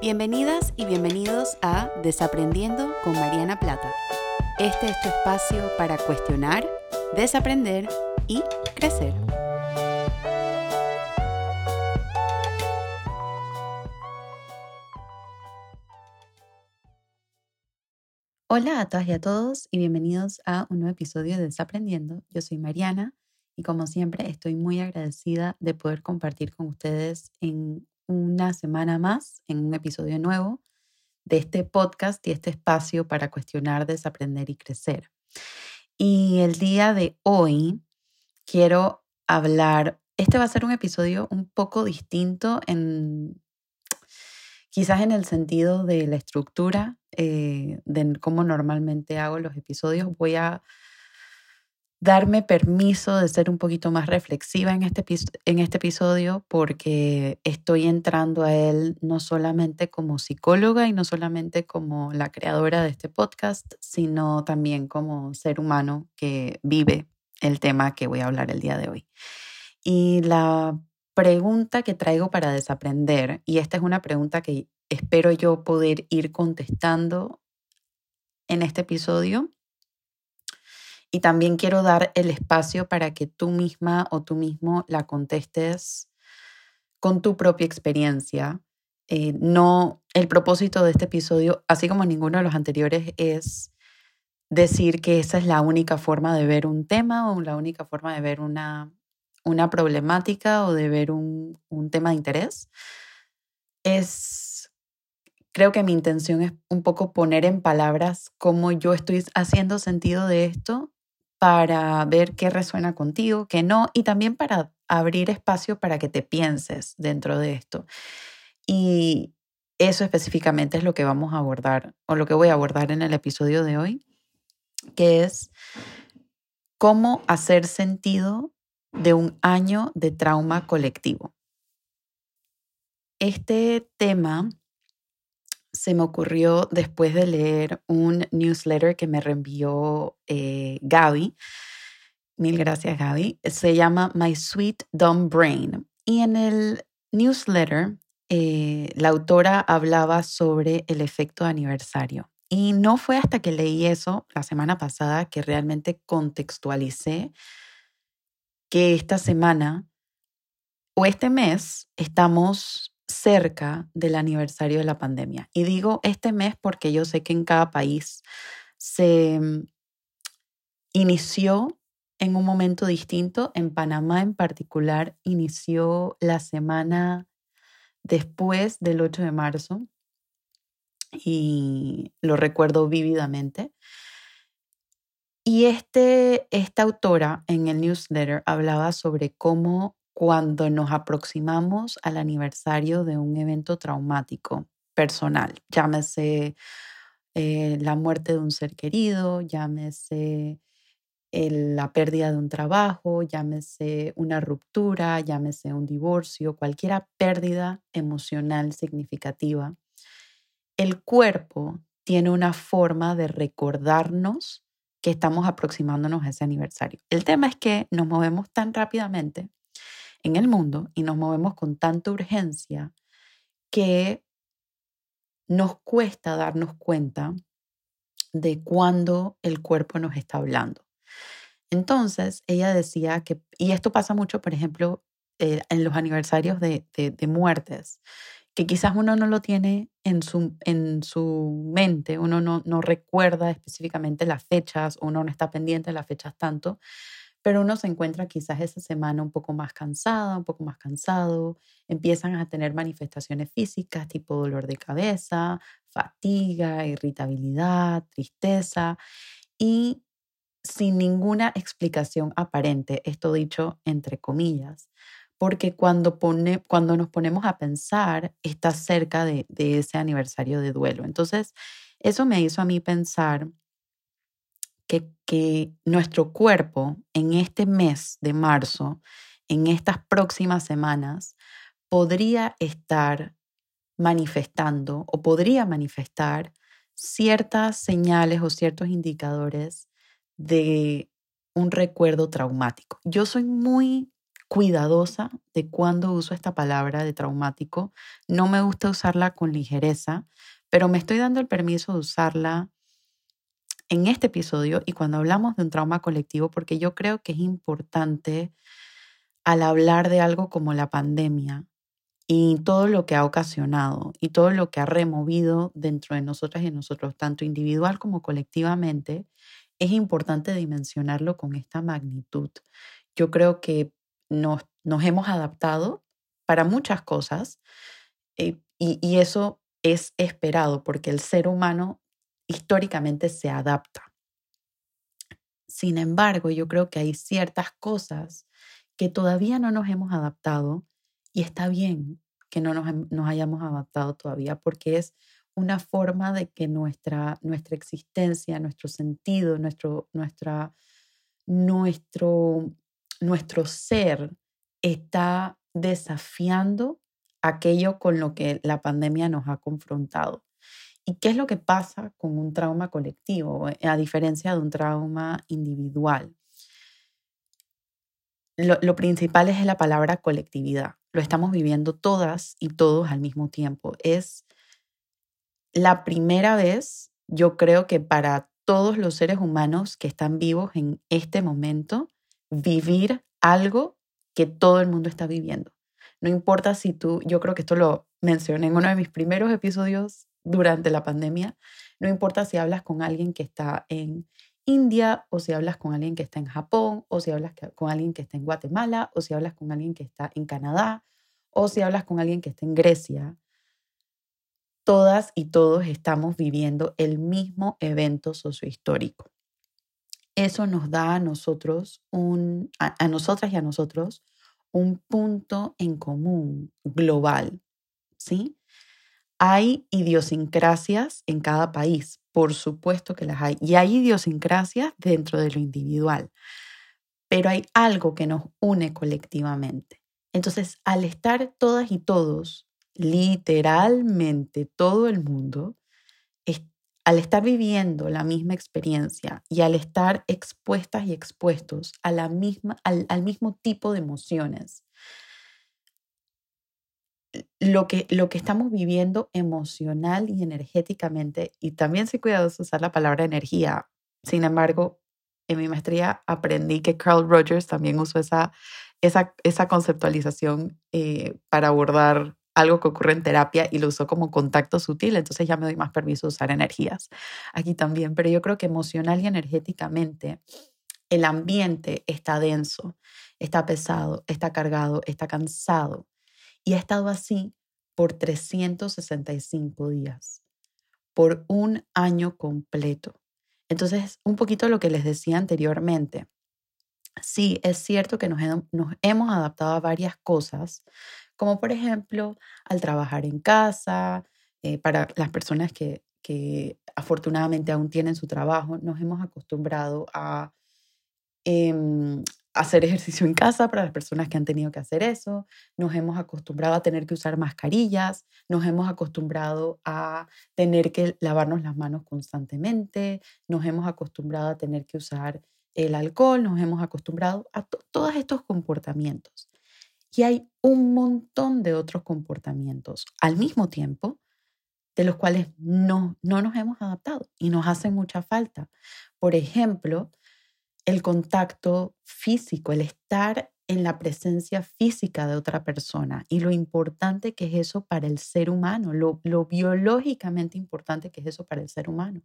Bienvenidas y bienvenidos a Desaprendiendo con Mariana Plata. Este es tu espacio para cuestionar, desaprender y crecer. Hola a todas y a todos y bienvenidos a un nuevo episodio de Desaprendiendo. Yo soy Mariana y como siempre estoy muy agradecida de poder compartir con ustedes en una semana más en un episodio nuevo de este podcast y este espacio para cuestionar, desaprender y crecer. Y el día de hoy quiero hablar, este va a ser un episodio un poco distinto en quizás en el sentido de la estructura, eh, de cómo normalmente hago los episodios. Voy a darme permiso de ser un poquito más reflexiva en este, en este episodio porque estoy entrando a él no solamente como psicóloga y no solamente como la creadora de este podcast, sino también como ser humano que vive el tema que voy a hablar el día de hoy. Y la pregunta que traigo para desaprender, y esta es una pregunta que espero yo poder ir contestando en este episodio, y también quiero dar el espacio para que tú misma o tú mismo la contestes con tu propia experiencia. Eh, no, el propósito de este episodio, así como ninguno de los anteriores, es decir que esa es la única forma de ver un tema o la única forma de ver una, una problemática o de ver un, un tema de interés. Es, creo que mi intención es un poco poner en palabras cómo yo estoy haciendo sentido de esto para ver qué resuena contigo, qué no, y también para abrir espacio para que te pienses dentro de esto. Y eso específicamente es lo que vamos a abordar, o lo que voy a abordar en el episodio de hoy, que es cómo hacer sentido de un año de trauma colectivo. Este tema se me ocurrió después de leer un newsletter que me reenvió eh, Gaby. Mil gracias, Gaby. Se llama My Sweet Dumb Brain. Y en el newsletter, eh, la autora hablaba sobre el efecto aniversario. Y no fue hasta que leí eso la semana pasada que realmente contextualicé que esta semana o este mes estamos cerca del aniversario de la pandemia. Y digo este mes porque yo sé que en cada país se mm, inició en un momento distinto. En Panamá en particular inició la semana después del 8 de marzo y lo recuerdo vívidamente. Y este, esta autora en el newsletter hablaba sobre cómo cuando nos aproximamos al aniversario de un evento traumático personal, llámese eh, la muerte de un ser querido, llámese la pérdida de un trabajo, llámese una ruptura, llámese un divorcio, cualquier pérdida emocional significativa, el cuerpo tiene una forma de recordarnos que estamos aproximándonos a ese aniversario. El tema es que nos movemos tan rápidamente en el mundo y nos movemos con tanta urgencia que nos cuesta darnos cuenta de cuándo el cuerpo nos está hablando. Entonces, ella decía que, y esto pasa mucho, por ejemplo, eh, en los aniversarios de, de, muertes, que quizás uno no lo tiene en su, en su mente, uno no, no recuerda específicamente las fechas, uno no está pendiente de las fechas tanto, pero uno se encuentra quizás esa semana un poco más cansada, un poco más cansado, empiezan a tener manifestaciones físicas tipo dolor de cabeza, fatiga, irritabilidad, tristeza y sin ninguna explicación aparente, esto dicho entre comillas, porque cuando, pone, cuando nos ponemos a pensar está cerca de, de ese aniversario de duelo. Entonces, eso me hizo a mí pensar que, nuestro cuerpo en este mes de marzo, en estas próximas semanas, podría estar manifestando o podría manifestar ciertas señales o ciertos indicadores de un recuerdo traumático. Yo soy muy cuidadosa de cuándo uso esta palabra de traumático. No me gusta usarla con ligereza, pero me estoy dando el permiso de usarla en este episodio y cuando hablamos de un trauma colectivo, porque yo creo que es importante al hablar de algo como la pandemia y todo lo que ha ocasionado y todo lo que ha removido dentro de nosotras y nosotros, tanto individual como colectivamente, es importante dimensionarlo con esta magnitud. Yo creo que nos, hemos adaptado para muchas cosas eh, y eso es esperado porque el ser humano históricamente se adapta. Sin embargo, yo creo que hay ciertas cosas que todavía no nos hemos adaptado y está bien que no nos, hayamos adaptado todavía porque es una forma de que nuestra, nuestra existencia, nuestro sentido, nuestro, nuestra, nuestro, nuestro ser está desafiando aquello con lo que la pandemia nos ha confrontado. ¿Y qué es lo que pasa con un trauma colectivo, a diferencia de un trauma individual? lo, principal es la palabra colectividad. Lo estamos viviendo todas y todos al mismo tiempo. Es la primera vez, yo creo que para todos los seres humanos que están vivos en este momento, vivir algo que todo el mundo está viviendo. No importa si tú, yo creo que esto lo mencioné en uno de mis primeros episodios durante la pandemia, no importa si hablas con alguien que está en India, o si hablas con alguien que está en Japón, o si hablas con alguien que está en Guatemala, o si hablas con alguien que está en Canadá, o si hablas con alguien que está en Grecia, todas y todos estamos viviendo el mismo evento sociohistórico. Eso nos da a nosotros, un, a nosotras y a nosotros, un punto en común global, ¿sí? Hay idiosincrasias en cada país, por supuesto que las hay, y hay idiosincrasias dentro de lo individual, pero hay algo que nos une colectivamente. Entonces, al estar todas y todos, literalmente todo el mundo, al estar viviendo la misma experiencia y al estar expuestas y expuestos a la misma, al, al mismo tipo de emociones, lo que, lo que estamos viviendo emocional y energéticamente, y también soy cuidadoso usar la palabra energía. Sin embargo, en mi maestría aprendí que Carl Rogers también usó esa, esa, esa conceptualización eh, para abordar algo que ocurre en terapia y lo usó como contacto sutil, entonces ya me doy más permiso de usar energías aquí también, pero yo creo que emocional y energéticamente el ambiente está denso, está pesado, está cargado, está cansado y ha estado así por 365 días, por un año completo. Entonces, un poquito lo que les decía anteriormente. Sí, es cierto que nos, hemos adaptado a varias cosas, como por ejemplo al trabajar en casa, eh, para las personas que, que afortunadamente aún tienen su trabajo, nos hemos acostumbrado a em, hacer ejercicio en casa para las personas que han tenido que hacer eso, nos hemos acostumbrado a tener que usar mascarillas, nos hemos acostumbrado a tener que lavarnos las manos constantemente, nos hemos acostumbrado a tener que usar el alcohol, nos hemos acostumbrado a todos estos comportamientos. Y hay un montón de otros comportamientos al mismo tiempo de los cuales no, no nos hemos adaptado y nos hacen mucha falta. Por ejemplo, el contacto físico, el estar en la presencia física de otra persona y lo importante que es eso para el ser humano, lo, biológicamente importante que es eso para el ser humano.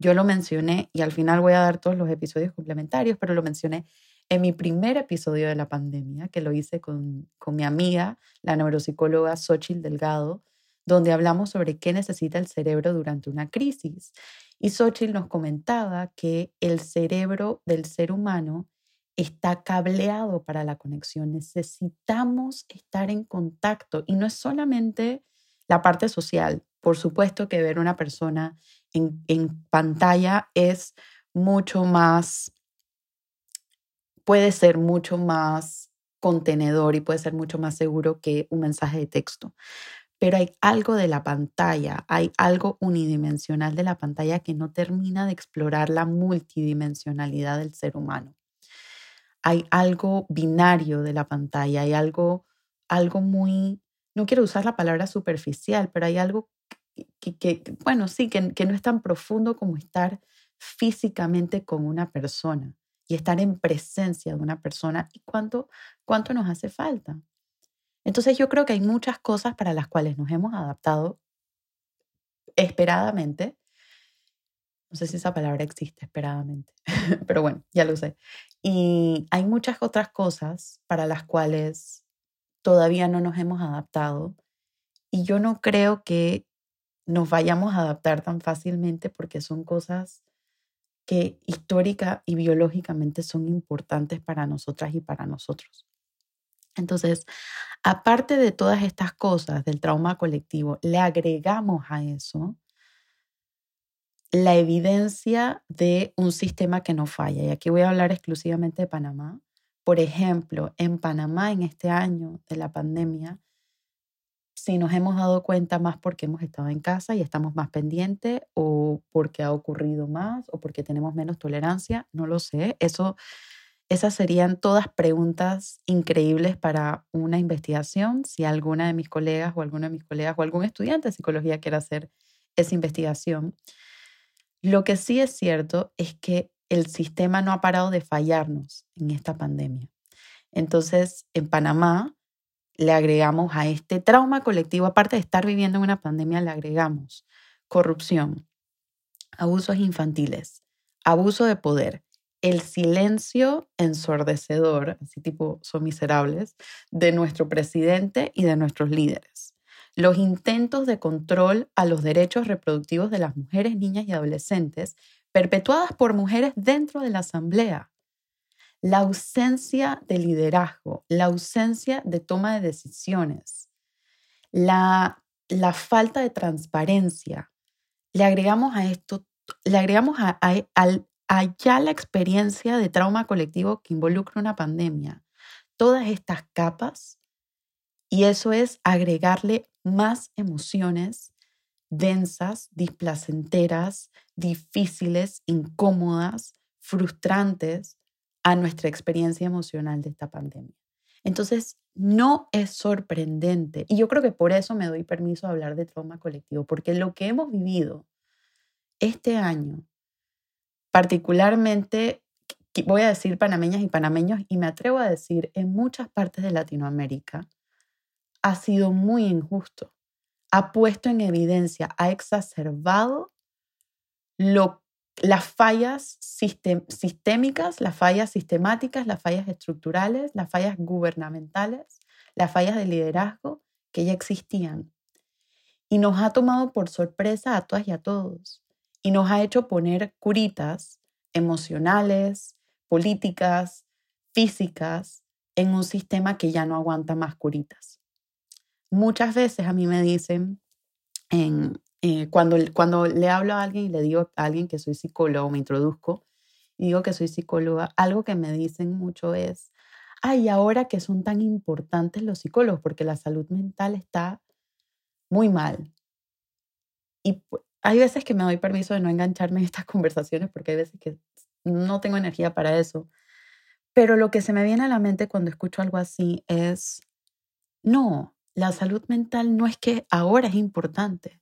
Yo lo mencioné y al final voy a dar todos los episodios complementarios, pero lo mencioné en mi primer episodio de la pandemia, que lo hice con, con mi amiga, la neuropsicóloga Xochitl Delgado, donde hablamos sobre qué necesita el cerebro durante una crisis. Y Xochitl nos comentaba que el cerebro del ser humano está cableado para la conexión. Necesitamos estar en contacto y no es solamente la parte social. Por supuesto que ver una persona en, en pantalla es mucho más, puede ser mucho más contenedor y puede ser mucho más seguro que un mensaje de texto pero hay algo de la pantalla, hay algo unidimensional de la pantalla que no termina de explorar la multidimensionalidad del ser humano. hay algo binario de la pantalla, hay algo, algo muy, no quiero usar la palabra superficial, pero hay algo que, bueno, sí, que, que no es tan profundo como estar físicamente con una persona y estar en presencia de una persona y cuánto, cuánto nos hace falta. Entonces yo creo que hay muchas cosas para las cuales nos hemos adaptado esperadamente. No sé si esa palabra existe, esperadamente, pero bueno, ya lo sé. Y hay muchas otras cosas para las cuales todavía no nos hemos adaptado. Y yo no creo que nos vayamos a adaptar tan fácilmente porque son cosas que histórica y biológicamente son importantes para nosotras y para nosotros. Entonces, aparte de todas estas cosas del trauma colectivo, le agregamos a eso la evidencia de un sistema que no falla. Y aquí voy a hablar exclusivamente de Panamá. Por ejemplo, en Panamá en este año de la pandemia, si nos hemos dado cuenta más porque hemos estado en casa y estamos más pendientes o porque ha ocurrido más o porque tenemos menos tolerancia, no lo sé. Eso esas serían todas preguntas increíbles para una investigación. Si alguna de mis colegas o alguno de mis colegas o algún estudiante de psicología quiere hacer esa investigación. Lo que sí es cierto es que el sistema no ha parado de fallarnos en esta pandemia. Entonces, en Panamá le agregamos a este trauma colectivo, aparte de estar viviendo en una pandemia, le agregamos corrupción, abusos infantiles, abuso de poder, el silencio ensordecedor, así tipo son miserables, de nuestro presidente y de nuestros líderes. Los intentos de control a los derechos reproductivos de las mujeres, niñas y adolescentes perpetuadas por mujeres dentro de la Asamblea. La ausencia de liderazgo, la ausencia de toma de decisiones, la, la falta de transparencia. Le agregamos a esto, le agregamos a, al, allá la experiencia de trauma colectivo que involucra una pandemia, todas estas capas, y eso es agregarle más emociones densas, displacenteras, difíciles, incómodas, frustrantes a nuestra experiencia emocional de esta pandemia. Entonces, no es sorprendente, y yo creo que por eso me doy permiso de hablar de trauma colectivo, porque lo que hemos vivido este año particularmente, voy a decir panameñas y panameños, y me atrevo a decir en muchas partes de Latinoamérica, ha sido muy injusto. Ha puesto en evidencia, ha exacerbado las fallas sistémicas, las fallas sistemáticas, las fallas estructurales, las fallas gubernamentales, las fallas de liderazgo que ya existían. Y nos ha tomado por sorpresa a todas y a todos y nos ha hecho poner curitas emocionales, políticas, físicas en un sistema que ya no aguanta más curitas. Muchas veces a mí me dicen, en, eh, cuando, cuando le hablo a alguien y le digo a alguien que soy psicólogo, me introduzco y digo que soy psicóloga, algo que me dicen mucho es, ay, ahora que son tan importantes los psicólogos, porque la salud mental está muy mal. Y hay veces que me doy permiso de no engancharme en estas conversaciones porque hay veces que no tengo energía para eso. Pero lo que se me viene a la mente cuando escucho algo así es, no, la salud mental no es que ahora es importante,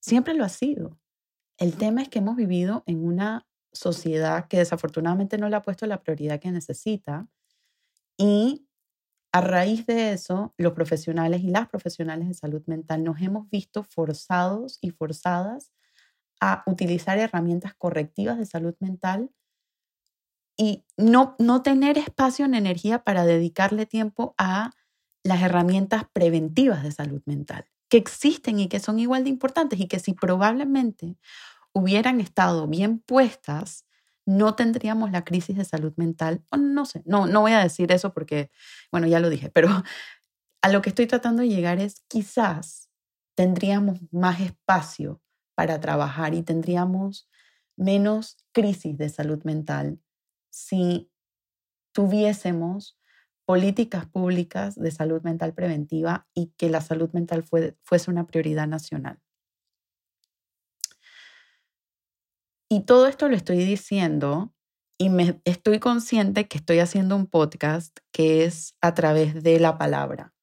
siempre lo ha sido. El tema es que hemos vivido en una sociedad que desafortunadamente no le ha puesto la prioridad que necesita y a raíz de eso, los profesionales y las profesionales de salud mental nos hemos visto forzados y forzadas a utilizar herramientas correctivas de salud mental y no, no tener espacio ni energía para dedicarle tiempo a las herramientas preventivas de salud mental, que existen y que son igual de importantes y que si probablemente hubieran estado bien puestas, no tendríamos la crisis de salud mental. no sé, no, no voy a decir eso porque, bueno, ya lo dije, pero a lo que estoy tratando de llegar es quizás tendríamos más espacio para trabajar y tendríamos menos crisis de salud mental si tuviésemos políticas públicas de salud mental preventiva y que la salud mental fuese una prioridad nacional. Y todo esto lo estoy diciendo y me estoy consciente que estoy haciendo un podcast que es a través de la palabra.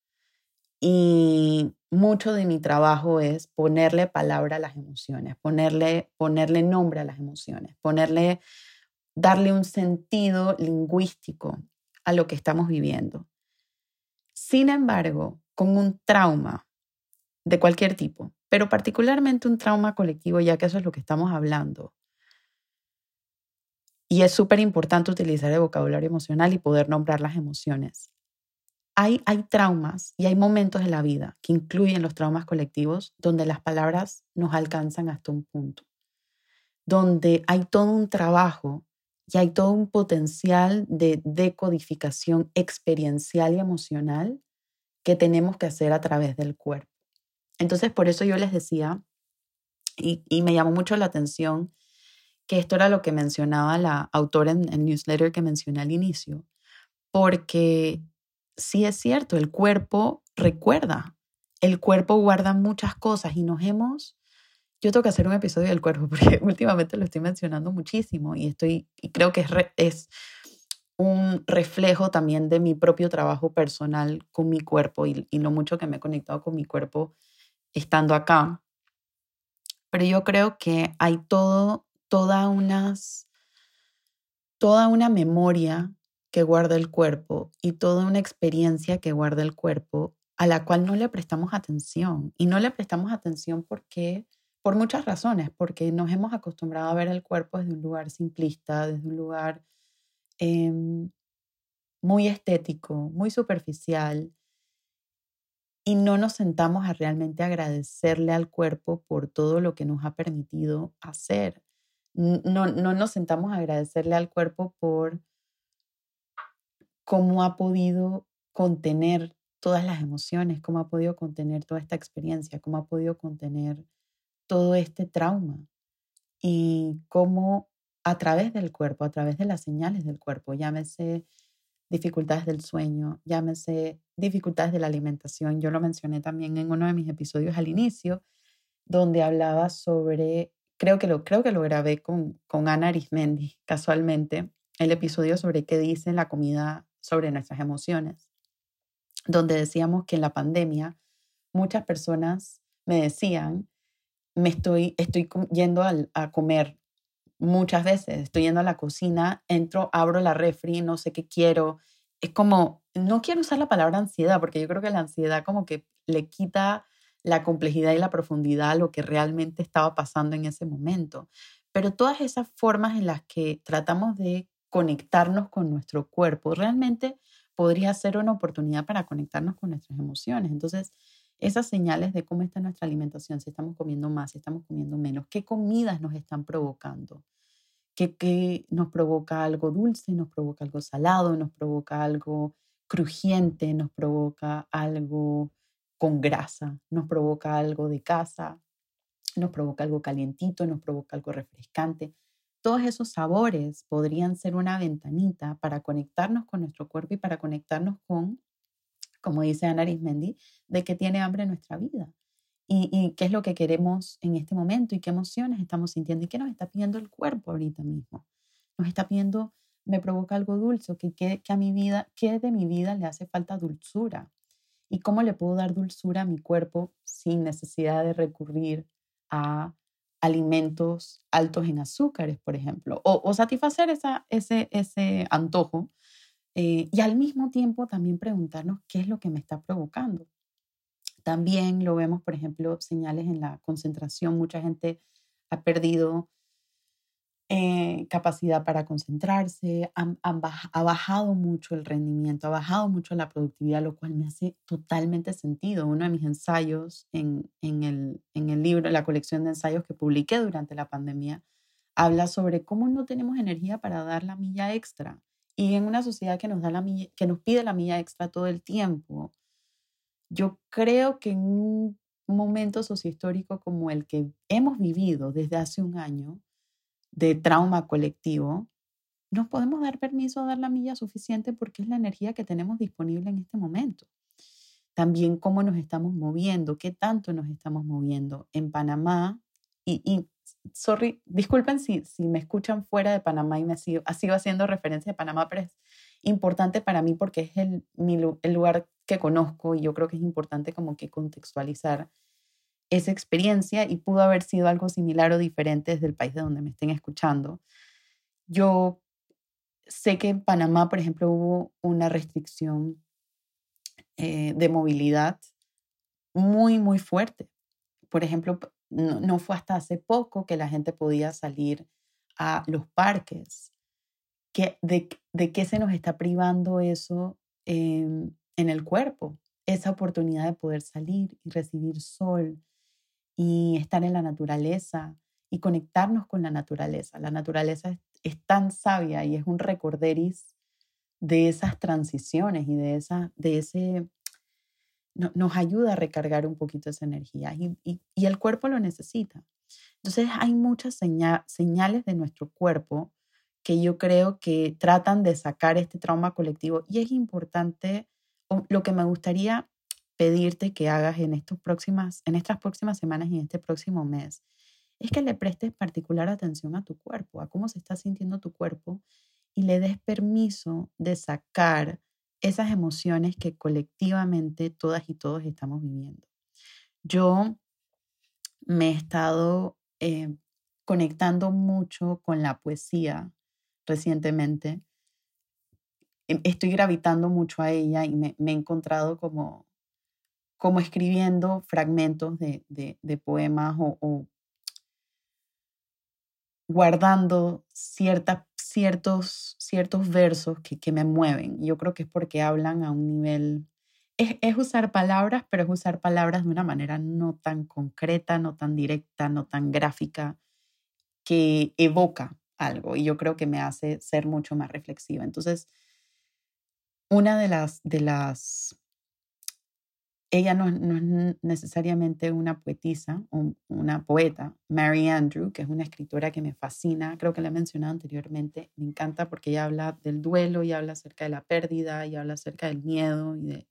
Y mucho de mi trabajo es ponerle palabra a las emociones, ponerle, ponerle nombre a las emociones, ponerle, darle un sentido lingüístico a lo que estamos viviendo. Sin embargo, con un trauma de cualquier tipo, pero particularmente un trauma colectivo, ya que eso es lo que estamos hablando, y es súper importante utilizar el vocabulario emocional y poder nombrar las emociones. Hay, hay traumas y hay momentos de la vida que incluyen los traumas colectivos donde las palabras nos alcanzan hasta un punto, donde hay todo un trabajo y hay todo un potencial de decodificación experiencial y emocional que tenemos que hacer a través del cuerpo. Entonces, por eso yo les decía, y me llamó mucho la atención, que esto era lo que mencionaba la autora en el newsletter que mencioné al inicio, porque sí es cierto, el cuerpo recuerda, el cuerpo guarda muchas cosas y nos hemos... Yo tengo que hacer un episodio del cuerpo porque últimamente lo estoy mencionando muchísimo y, estoy, y creo que es, es un reflejo también de mi propio trabajo personal con mi cuerpo y, y lo mucho que me he conectado con mi cuerpo estando acá. Pero yo creo que hay todo toda, toda una memoria que guarda el cuerpo y toda una experiencia que guarda el cuerpo a la cual no le prestamos atención. Y no le prestamos atención porque, por muchas razones, porque nos hemos acostumbrado a ver el cuerpo desde un lugar simplista, desde un lugar em, muy estético, muy superficial, y no nos sentamos a realmente agradecerle al cuerpo por todo lo que nos ha permitido hacer no, no nos sentamos a agradecerle al cuerpo por cómo ha podido contener todas las emociones, cómo ha podido contener toda esta experiencia, cómo ha podido contener todo este trauma y cómo a través del cuerpo, a través de las señales del cuerpo, llámese dificultades del sueño, llámese dificultades de la alimentación. Yo lo mencioné también en uno de mis episodios al inicio, donde hablaba sobre creo que lo, creo que lo grabé con, con Ana Arismendi, casualmente, el episodio sobre qué dice la comida sobre nuestras emociones, donde decíamos que en la pandemia muchas personas me decían, me estoy, estoy yendo a, a comer muchas veces, estoy yendo a la cocina, entro, abro la refri, no sé qué quiero. Es como, no quiero usar la palabra ansiedad, porque yo creo que la ansiedad como que le quita la complejidad y la profundidad a lo que realmente estaba pasando en ese momento. Pero todas esas formas en las que tratamos de conectarnos con nuestro cuerpo realmente podría ser una oportunidad para conectarnos con nuestras emociones. Entonces, esas señales de cómo está nuestra alimentación, si estamos comiendo más, si estamos comiendo menos, qué comidas nos están provocando, qué, qué nos provoca algo dulce, nos provoca algo salado, nos provoca algo crujiente, nos provoca algo con grasa, nos provoca algo de casa, nos provoca algo calientito, nos provoca algo refrescante. Todos esos sabores podrían ser una ventanita para conectarnos con nuestro cuerpo y para conectarnos con, como dice Ana Arismendi, de que tiene hambre nuestra vida. Y, y, qué es lo que queremos en este momento y qué emociones estamos sintiendo y qué nos está pidiendo el cuerpo ahorita mismo. Nos está pidiendo, me provoca algo dulce, que, que, que a mi vida, que de mi vida le hace falta dulzura y cómo le puedo dar dulzura a mi cuerpo sin necesidad de recurrir a alimentos altos en azúcares, por ejemplo, o, satisfacer esa, ese, ese antojo eh, y al mismo tiempo también preguntarnos qué es lo que me está provocando. También lo vemos, por ejemplo, señales en la concentración. Mucha gente ha perdido eh, capacidad para concentrarse, ha bajado mucho el rendimiento, ha bajado mucho la productividad, lo cual me hace totalmente sentido. Uno de mis ensayos en, en, el, en el libro, la colección de ensayos que publiqué durante la pandemia, habla sobre cómo no tenemos energía para dar la milla extra. Y en una sociedad que nos, da la que nos pide la milla extra todo el tiempo, yo creo que en un momento sociohistórico como el que hemos vivido desde hace un año, de trauma colectivo, nos podemos dar permiso a dar la milla suficiente porque es la energía que tenemos disponible en este momento. También cómo nos estamos moviendo, qué tanto nos estamos moviendo. En Panamá, y, sorry, disculpen si, si me escuchan fuera de Panamá y me sigo, sigo haciendo referencia a Panamá, pero es importante para mí porque es el, el lugar que conozco y yo creo que es importante como que contextualizar esa experiencia y pudo haber sido algo similar o diferente desde el país de donde me estén escuchando. Yo sé que en Panamá, por ejemplo, hubo una restricción eh, de movilidad muy, muy fuerte. Por ejemplo, no, fue hasta hace poco que la gente podía salir a los parques. ¿Qué, de, ¿De qué se nos está privando eso en el cuerpo? Esa oportunidad de poder salir y recibir sol y estar en la naturaleza y conectarnos con la naturaleza. La naturaleza es, tan sabia y es un recorderis de esas transiciones y de, esa, de ese nos ayuda a recargar un poquito esa energía y, y, el cuerpo lo necesita. Entonces hay muchas señales de nuestro cuerpo que yo creo que tratan de sacar este trauma colectivo y es importante, lo que me gustaría pedirte que hagas en, estos próximas, en estas próximas semanas y en este próximo mes es que le prestes particular atención a tu cuerpo, a cómo se está sintiendo tu cuerpo y le des permiso de sacar esas emociones que colectivamente todas y todos estamos viviendo. Yo me he estado eh, conectando mucho con la poesía recientemente. Em, estoy gravitando mucho a ella y me, he encontrado como, como escribiendo fragmentos de, poemas o, guardando ciertos, ciertos versos que, que me mueven. Yo creo que es porque hablan a un nivel... Es, es, usar palabras, pero es usar palabras de una manera no tan concreta, no tan directa, no tan gráfica, que evoca algo. Y yo creo que me hace ser mucho más reflexiva. Entonces, una de las, de las ella no, es necesariamente una poetisa o una poeta, Mary Andrew, que es una escritora que me fascina, creo que la he mencionado anteriormente, me encanta porque ella habla del duelo y habla acerca de la pérdida y habla acerca del miedo y de,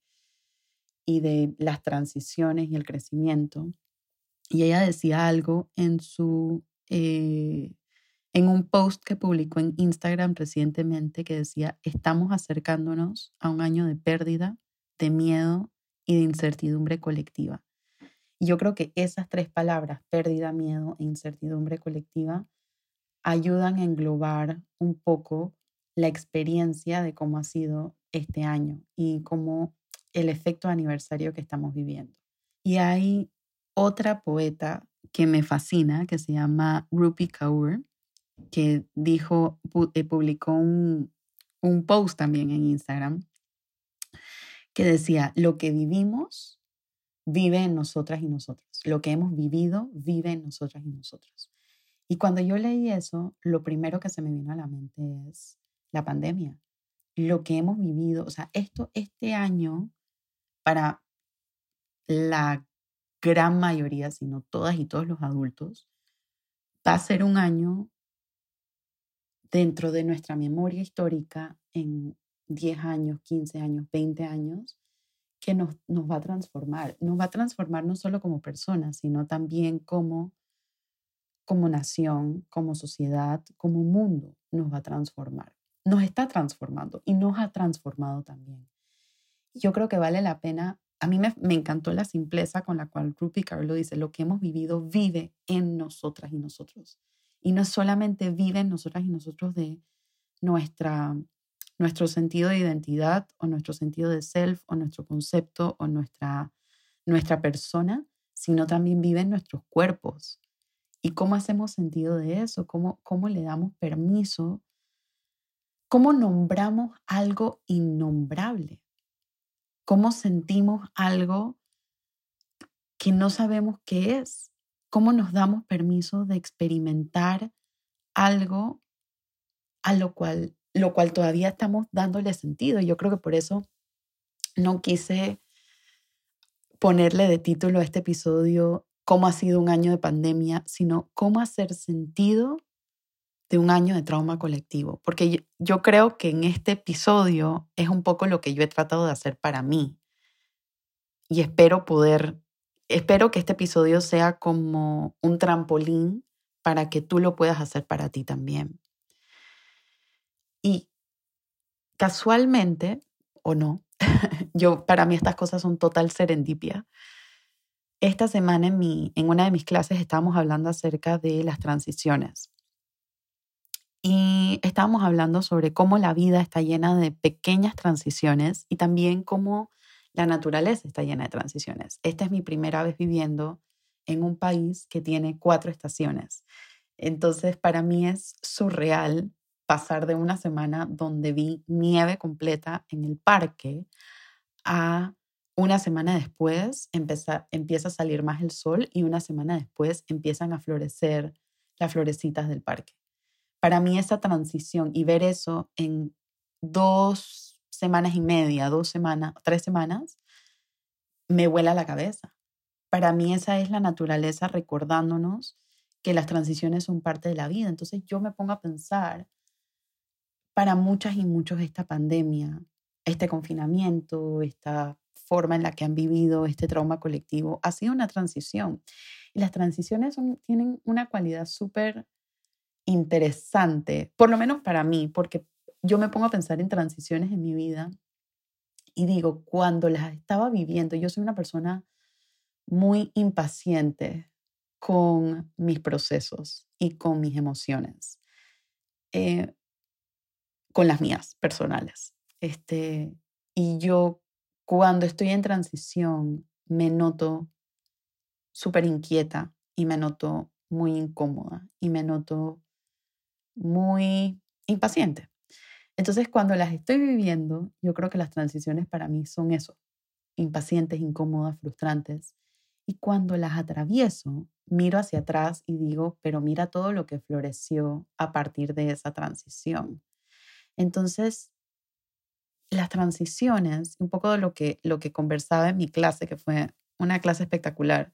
y de las transiciones y el crecimiento. Y ella decía algo en su... Eh, en un post que publicó en Instagram recientemente que decía, estamos acercándonos a un año de pérdida, de miedo y de incertidumbre colectiva. Y yo creo que esas tres palabras, pérdida, miedo e incertidumbre colectiva, ayudan a englobar un poco la experiencia de cómo ha sido este año y cómo el efecto aniversario que estamos viviendo. Y hay otra poeta que me fascina, que se llama Rupi Kaur, que dijo, eh, publicó un, un post también en Instagram que decía, lo que vivimos vive en nosotras y nosotros. Lo que hemos vivido vive en nosotras y nosotros. Y cuando yo leí eso, lo primero que se me vino a la mente es la pandemia. Lo que hemos vivido, o sea, esto, este año, para la gran mayoría, si no todas y todos los adultos, va a ser un año dentro de nuestra memoria histórica en 10 años, 15 años, 20 años, que nos, nos va a transformar. Nos va a transformar no solo como personas, sino también como, como nación, como sociedad, como mundo. Nos va a transformar. Nos está transformando y nos ha transformado también. Yo creo que vale la pena. A mí me, me encantó la simpleza con la cual Rupi Carlo dice, lo que hemos vivido vive en nosotras y nosotros. Y no solamente vive en nosotras y nosotros de nuestra nuestro sentido de identidad o nuestro sentido de self o nuestro concepto o nuestra, nuestra persona, sino también vive en nuestros cuerpos. ¿Y cómo hacemos sentido de eso? ¿Cómo, cómo le damos permiso? ¿Cómo nombramos algo innombrable? ¿Cómo sentimos algo que no sabemos qué es? ¿Cómo nos damos permiso de experimentar algo a lo cual lo cual todavía estamos dándole sentido. Yo creo que por eso no quise ponerle de título a este episodio cómo ha sido un año de pandemia, sino cómo hacer sentido de un año de trauma colectivo. Porque yo, creo que en este episodio es un poco lo que yo he tratado de hacer para mí. Y espero poder espero que este episodio sea como un trampolín para que tú lo puedas hacer para ti también. Y casualmente, o no, yo para mí estas cosas son total serendipia. Esta semana en, mi, en una de mis clases estábamos hablando acerca de las transiciones. Y estábamos hablando sobre cómo la vida está llena de pequeñas transiciones y también cómo la naturaleza está llena de transiciones. Esta es mi primera vez viviendo en un país que tiene cuatro estaciones. Entonces, para mí es surreal pasar de una semana donde vi nieve completa en el parque a una semana después empieza, empieza a salir más el sol y una semana después empiezan a florecer las florecitas del parque. Para mí esa transición y ver eso en dos semanas y media, dos semanas, tres semanas, me vuela la cabeza. Para mí esa es la naturaleza recordándonos que las transiciones son parte de la vida. Entonces yo me pongo a pensar, para muchas y muchos esta pandemia, este confinamiento, esta forma en la que han vivido este trauma colectivo, ha sido una transición. Y las transiciones tienen una cualidad súper interesante, por lo menos para mí, porque yo me pongo a pensar en transiciones en mi vida y digo, cuando las estaba viviendo, yo soy una persona muy impaciente con mis procesos y con mis emociones, eh, con las mías personales. Este, y yo cuando estoy en transición me noto súper inquieta y me noto muy incómoda y me noto muy impaciente. Entonces, cuando las estoy viviendo, yo creo que las transiciones para mí son eso, impacientes, incómodas, frustrantes. Y cuando las atravieso, miro hacia atrás y digo, pero mira todo lo que floreció a partir de esa transición. Entonces, las transiciones, un poco de lo que, lo que conversaba en mi clase, que fue una clase espectacular,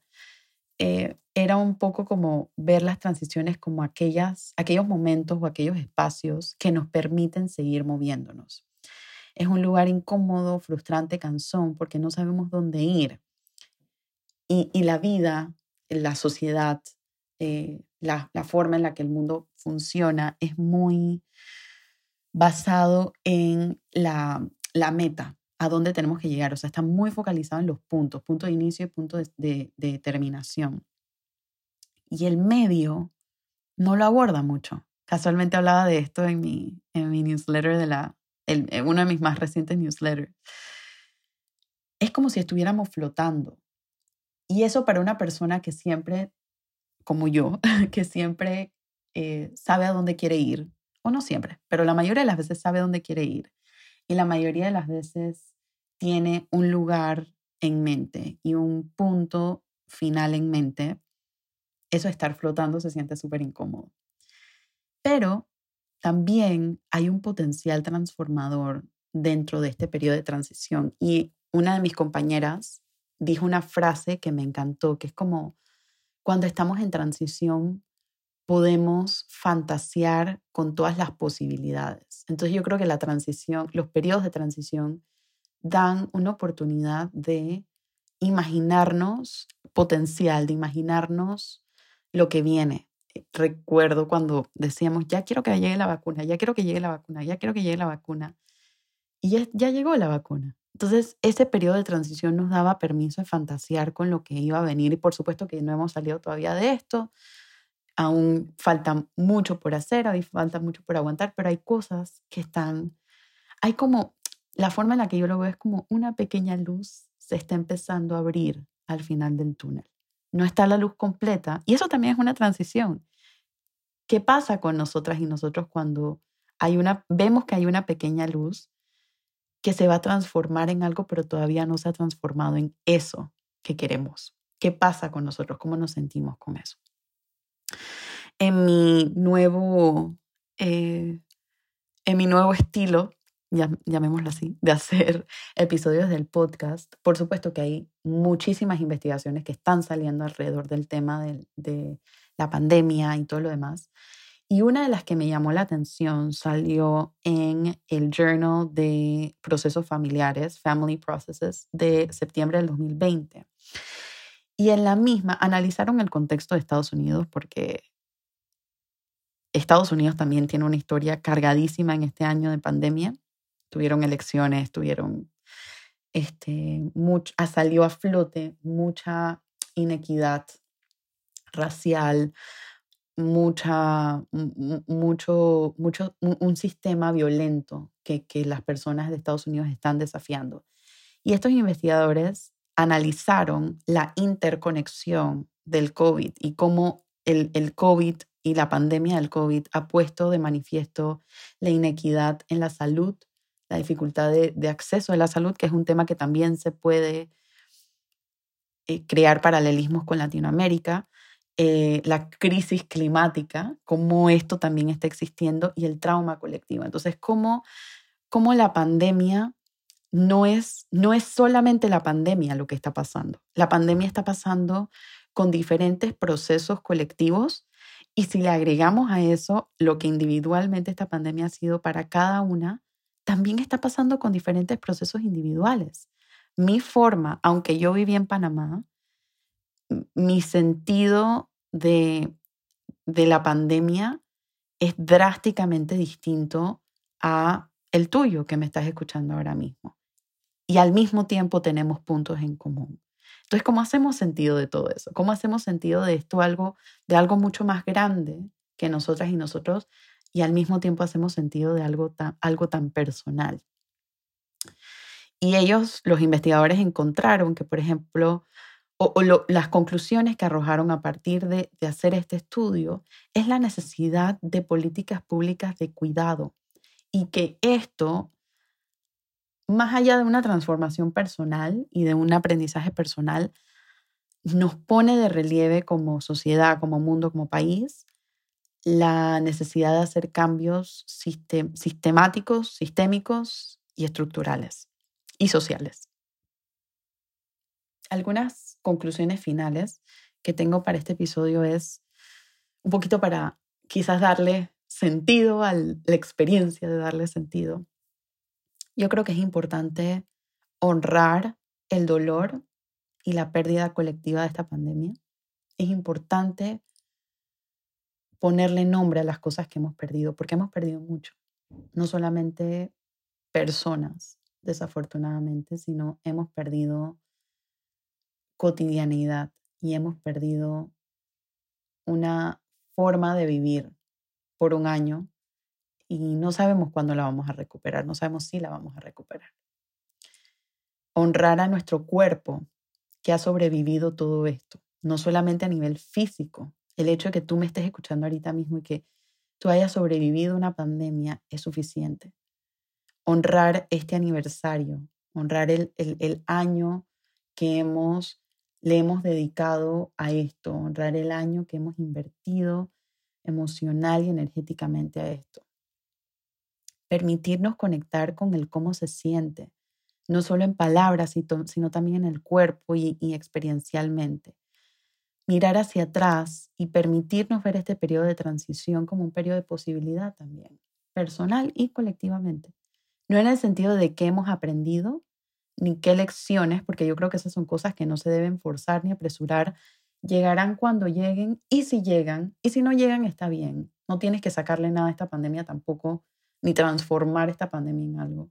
eh, era un poco como ver las transiciones como aquellas, aquellos momentos o aquellos espacios que nos permiten seguir moviéndonos. Es un lugar incómodo, frustrante, cansón, porque no sabemos dónde ir. Y, y la vida, la sociedad, eh, la, la forma en la que el mundo funciona es muy basado en la, la meta, a dónde tenemos que llegar. O sea, está muy focalizado en los puntos, punto de inicio y punto de, de, terminación. Y el medio no lo aborda mucho. Casualmente hablaba de esto en mi, en mi newsletter de la, el, en uno de mis más recientes newsletters. Es como si estuviéramos flotando. Y eso para una persona que siempre, como yo, que siempre eh, sabe a dónde quiere ir, o no siempre, pero la mayoría de las veces sabe dónde quiere ir. Y la mayoría de las veces tiene un lugar en mente y un punto final en mente, eso estar flotando se siente súper incómodo. Pero también hay un potencial transformador dentro de este periodo de transición. Y una de mis compañeras dijo una frase que me encantó, que es como, cuando estamos en transición, podemos fantasear con todas las posibilidades. Entonces yo creo que la transición, los periodos de transición dan una oportunidad de imaginarnos potencial, de imaginarnos lo que viene. Eh, recuerdo cuando decíamos, ya quiero que llegue la vacuna, ya quiero que llegue la vacuna, ya quiero que llegue la vacuna. Y ya, llegó la vacuna. Entonces, ese periodo de transición nos daba permiso de fantasear con lo que iba a venir y por supuesto que no hemos salido todavía de esto. Aún falta mucho por hacer, aún falta mucho por aguantar, pero hay cosas que están, hay como la forma en la que yo lo veo es como una pequeña luz se está empezando a abrir al final del túnel. No está la luz completa y eso también es una transición. ¿Qué pasa con nosotras y nosotros cuando hay una, vemos que hay una pequeña luz que se va a transformar en algo, pero todavía no se ha transformado en eso que queremos? ¿Qué pasa con nosotros? ¿Cómo nos sentimos con eso? En mi nuevo, eh, en mi nuevo estilo llamémoslo así, de hacer episodios del podcast. Por supuesto que hay muchísimas investigaciones que están saliendo alrededor del tema de, de la pandemia y todo lo demás. Y una de las que me llamó la atención salió en el Journal de Procesos Familiares, Family Processes, de septiembre del 2020. Y en la misma analizaron el contexto de Estados Unidos porque Estados Unidos también tiene una historia cargadísima en este año de pandemia. Tuvieron elecciones, tuvieron, este, mucho, salió a flote mucha inequidad racial, mucha, mucho, mucho, un, sistema violento que, que las personas de Estados Unidos están desafiando. Y estos investigadores analizaron la interconexión del COVID y cómo el, el COVID y la pandemia del COVID ha puesto de manifiesto la inequidad en la salud, la dificultad de, acceso a la salud, que es un tema que también se puede eh, crear paralelismos con Latinoamérica, eh, la crisis climática, cómo esto también está existiendo y el trauma colectivo. Entonces, cómo, cómo la pandemia no es, no es solamente la pandemia lo que está pasando. La pandemia está pasando con diferentes procesos colectivos y si le agregamos a eso lo que individualmente esta pandemia ha sido para cada una, también está pasando con diferentes procesos individuales. Mi forma, aunque yo viví en Panamá, mi sentido de, de la pandemia es drásticamente distinto a el tuyo que me estás escuchando ahora mismo. Y al mismo tiempo tenemos puntos en común. Entonces, ¿cómo hacemos sentido de todo eso? ¿Cómo hacemos sentido de esto algo, de algo mucho más grande que nosotras y nosotros y al mismo tiempo hacemos sentido de algo tan, algo tan personal? Y ellos, los investigadores, encontraron que, por ejemplo, o, las conclusiones que arrojaron a partir de, de hacer este estudio es la necesidad de políticas públicas de cuidado y que esto más allá de una transformación personal y de un aprendizaje personal, nos pone de relieve como sociedad, como mundo, como país, la necesidad de hacer cambios sistemáticos, sistémicos y estructurales y sociales. Algunas conclusiones finales que tengo para este episodio es un poquito para quizás darle sentido a la experiencia de darle sentido yo creo que es importante honrar el dolor y la pérdida colectiva de esta pandemia. Es importante ponerle nombre a las cosas que hemos perdido, porque hemos perdido mucho. No solamente personas, desafortunadamente, sino hemos perdido cotidianidad y hemos perdido una forma de vivir por un año y no sabemos cuándo la vamos a recuperar, no sabemos si la vamos a recuperar. Honrar a nuestro cuerpo que ha sobrevivido todo esto, no solamente a nivel físico, el hecho de que tú me estés escuchando ahorita mismo y que tú hayas sobrevivido una pandemia es suficiente. Honrar este aniversario, honrar el, el, año que hemos, le hemos dedicado a esto, honrar el año que hemos invertido emocional y energéticamente a esto permitirnos conectar con el cómo se siente, no solo en palabras, sino también en el cuerpo y, experiencialmente. Mirar hacia atrás y permitirnos ver este periodo de transición como un periodo de posibilidad también, personal y colectivamente. No en el sentido de qué hemos aprendido, ni qué lecciones, porque yo creo que esas son cosas que no se deben forzar ni apresurar. Llegarán cuando lleguen y si llegan, y si no llegan está bien. No tienes que sacarle nada a esta pandemia tampoco ni transformar esta pandemia en algo,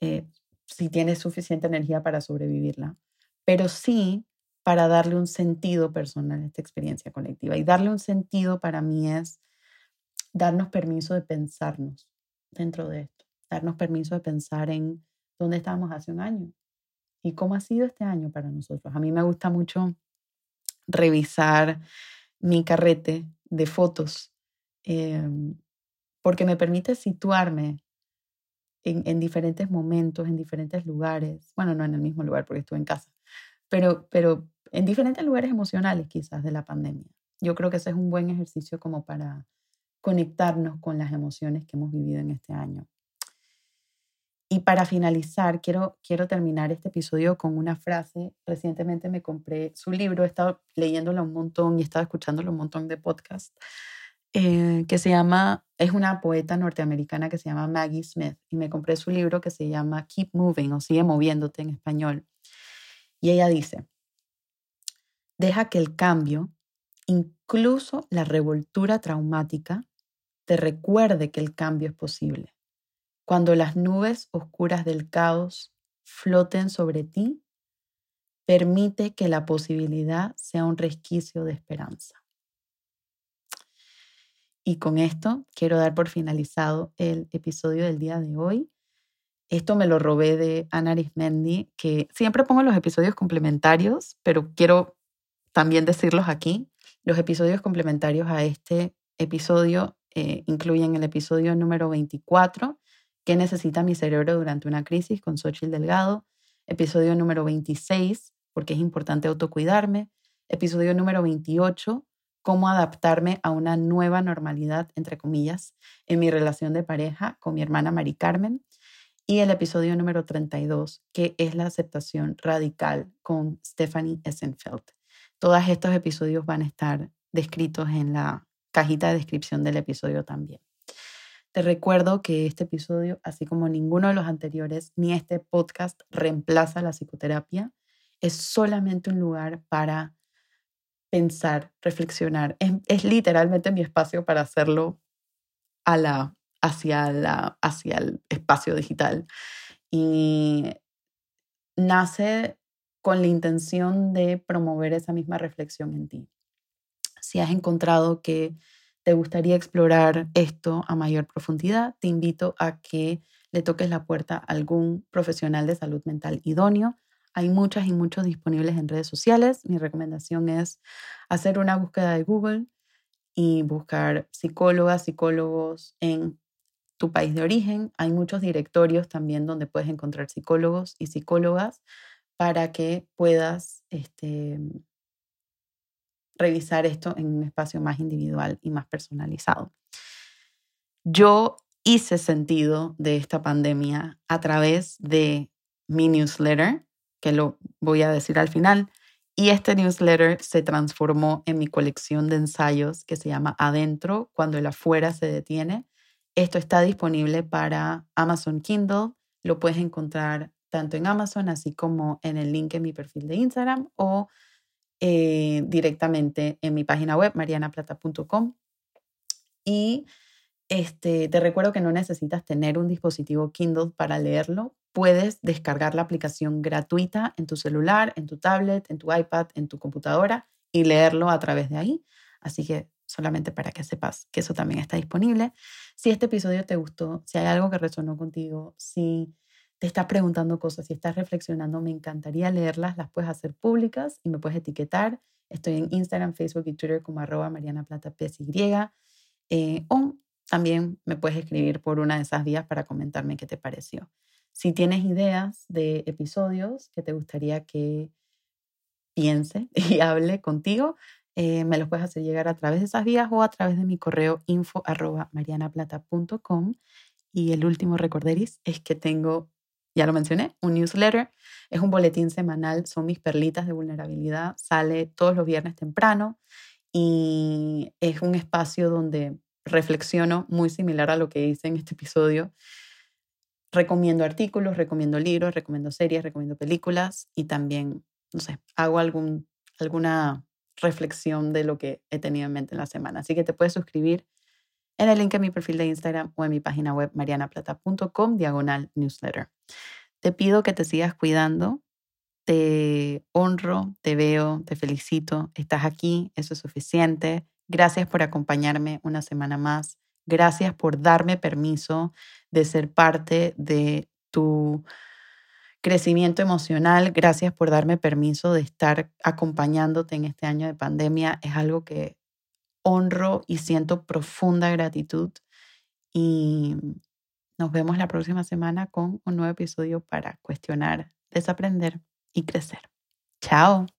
eh, si tienes suficiente energía para sobrevivirla, pero sí para darle un sentido personal a esta experiencia colectiva. Y darle un sentido para mí es darnos permiso de pensarnos dentro de esto, darnos permiso de pensar en dónde estábamos hace un año y cómo ha sido este año para nosotros. A mí me gusta mucho revisar mi carrete de fotos em, porque me permite situarme en, diferentes momentos, en diferentes lugares, bueno, no en el mismo lugar porque estuve en casa, pero, pero en diferentes lugares emocionales quizás de la pandemia. Yo creo que ese es un buen ejercicio como para conectarnos con las emociones que hemos vivido en este año. Y para finalizar, quiero, quiero terminar este episodio con una frase. Recientemente me compré su libro, he estado leyéndolo un montón y he estado escuchándolo un montón de podcasts eh, que se llama, es una poeta norteamericana que se llama Maggie Smith y me compré su libro que se llama Keep Moving o Sigue Moviéndote en español. Y ella dice, Deja que el cambio, incluso la revoltura traumática, te recuerde que el cambio es posible. Cuando las nubes oscuras del caos floten sobre ti, permite que la posibilidad sea un resquicio de esperanza. Y con esto quiero dar por finalizado el episodio del día de hoy. Esto me lo robé de Ana Arismendi, que siempre pongo los episodios complementarios, pero quiero también decirlos aquí. Los episodios complementarios a este episodio eh, incluyen el episodio número 24, ¿Qué necesita mi cerebro durante una crisis? con Xochitl Delgado. Episodio número 26, porque es importante autocuidarme. Episodio número 28, cómo adaptarme a una nueva normalidad, entre comillas, en mi relación de pareja con mi hermana Mari Carmen. Y el episodio número 32, que es la aceptación radical con Stephanie Essenfeld. Todos estos episodios van a estar descritos en la cajita de descripción del episodio también. Te recuerdo que este episodio, así como ninguno de los anteriores, ni este podcast reemplaza la psicoterapia. Es solamente un lugar para pensar, reflexionar. Es, literalmente mi espacio para hacerlo a la, hacia, la, hacia el espacio digital. Y nace con la intención de promover esa misma reflexión en ti. Si has encontrado que te gustaría explorar esto a mayor profundidad, te invito a que le toques la puerta a algún profesional de salud mental idóneo. Hay muchas y muchos disponibles en redes sociales. Mi recomendación es hacer una búsqueda de Google y buscar psicólogas, psicólogos en tu país de origen. Hay muchos directorios también donde puedes encontrar psicólogos y psicólogas para que puedas este, revisar esto en un espacio más individual y más personalizado. Yo hice sentido de esta pandemia a través de mi newsletter, que lo voy a decir al final, y este newsletter se transformó en mi colección de ensayos que se llama Adentro, cuando el afuera se detiene. Esto está disponible para Amazon Kindle, lo puedes encontrar tanto en Amazon así como en el link en mi perfil de Instagram o eh, directamente en mi página web, marianaplata.com. Y este, te recuerdo que no necesitas tener un dispositivo Kindle para leerlo. Puedes descargar la aplicación gratuita en tu celular, en tu tablet, en tu iPad, en tu computadora y leerlo a través de ahí. Así que solamente para que sepas que eso también está disponible. Si este episodio te gustó, si hay algo que resonó contigo, si te estás preguntando cosas, si estás reflexionando, me encantaría leerlas, las puedes hacer públicas y me puedes etiquetar. Estoy en Instagram, Facebook y Twitter como arroba Mariana Plata eh, o también me puedes escribir por una de esas vías para comentarme qué te pareció. Si tienes ideas de episodios que te gustaría que piense y hable contigo, eh, me los puedes hacer llegar a través de esas vías o a través de mi correo info marianaplata.com. Y el último recorderis es que tengo ya lo mencioné, un newsletter. Es un boletín semanal, son mis perlitas de vulnerabilidad. Sale todos los viernes temprano y es un espacio donde reflexiono muy similar a lo que hice en este episodio. Recomiendo artículos, recomiendo libros, recomiendo series, recomiendo películas y también, no sé, hago algún, alguna reflexión de lo que he tenido en mente en la semana. Así que te puedes suscribir en el link en mi perfil de Instagram o en mi página web marianaplata.com diagonal newsletter. Te pido que te sigas cuidando, te honro, te veo, te felicito, estás aquí, eso es suficiente. Gracias por acompañarme una semana más. Gracias por darme permiso de ser parte de tu crecimiento emocional. Gracias por darme permiso de estar acompañándote en este año de pandemia. Es algo que honro y siento profunda gratitud. Y nos vemos la próxima semana con un nuevo episodio para cuestionar, desaprender y crecer. Chao.